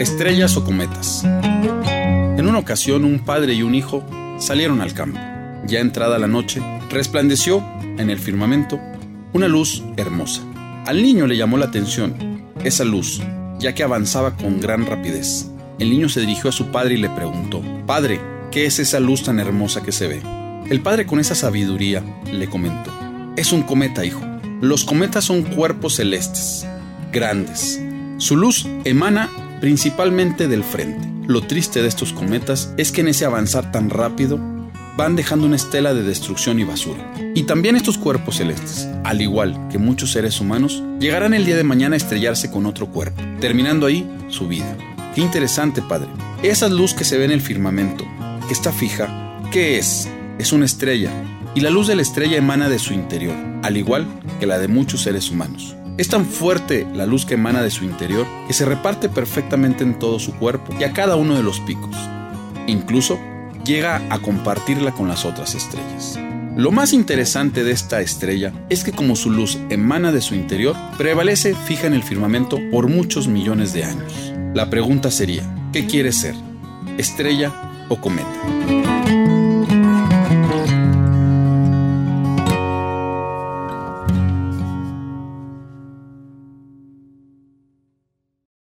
Estrellas o cometas. En una ocasión un padre y un hijo salieron al campo. Ya entrada la noche, resplandeció en el firmamento una luz hermosa. Al niño le llamó la atención esa luz, ya que avanzaba con gran rapidez. El niño se dirigió a su padre y le preguntó, Padre, ¿qué es esa luz tan hermosa que se ve? El padre con esa sabiduría le comentó, Es un cometa, hijo. Los cometas son cuerpos celestes, grandes. Su luz emana principalmente del frente. Lo triste de estos cometas es que en ese avanzar tan rápido van dejando una estela de destrucción y basura. Y también estos cuerpos celestes, al igual que muchos seres humanos, llegarán el día de mañana a estrellarse con otro cuerpo, terminando ahí su vida. Qué interesante, Padre. Esa luz que se ve en el firmamento, que está fija, ¿qué es? Es una estrella, y la luz de la estrella emana de su interior, al igual que la de muchos seres humanos. Es tan fuerte la luz que emana de su interior que se reparte perfectamente en todo su cuerpo y a cada uno de los picos. Incluso llega a compartirla con las otras estrellas. Lo más interesante de esta estrella es que como su luz emana de su interior, prevalece fija en el firmamento por muchos millones de años. La pregunta sería, ¿qué quiere ser? ¿Estrella o cometa?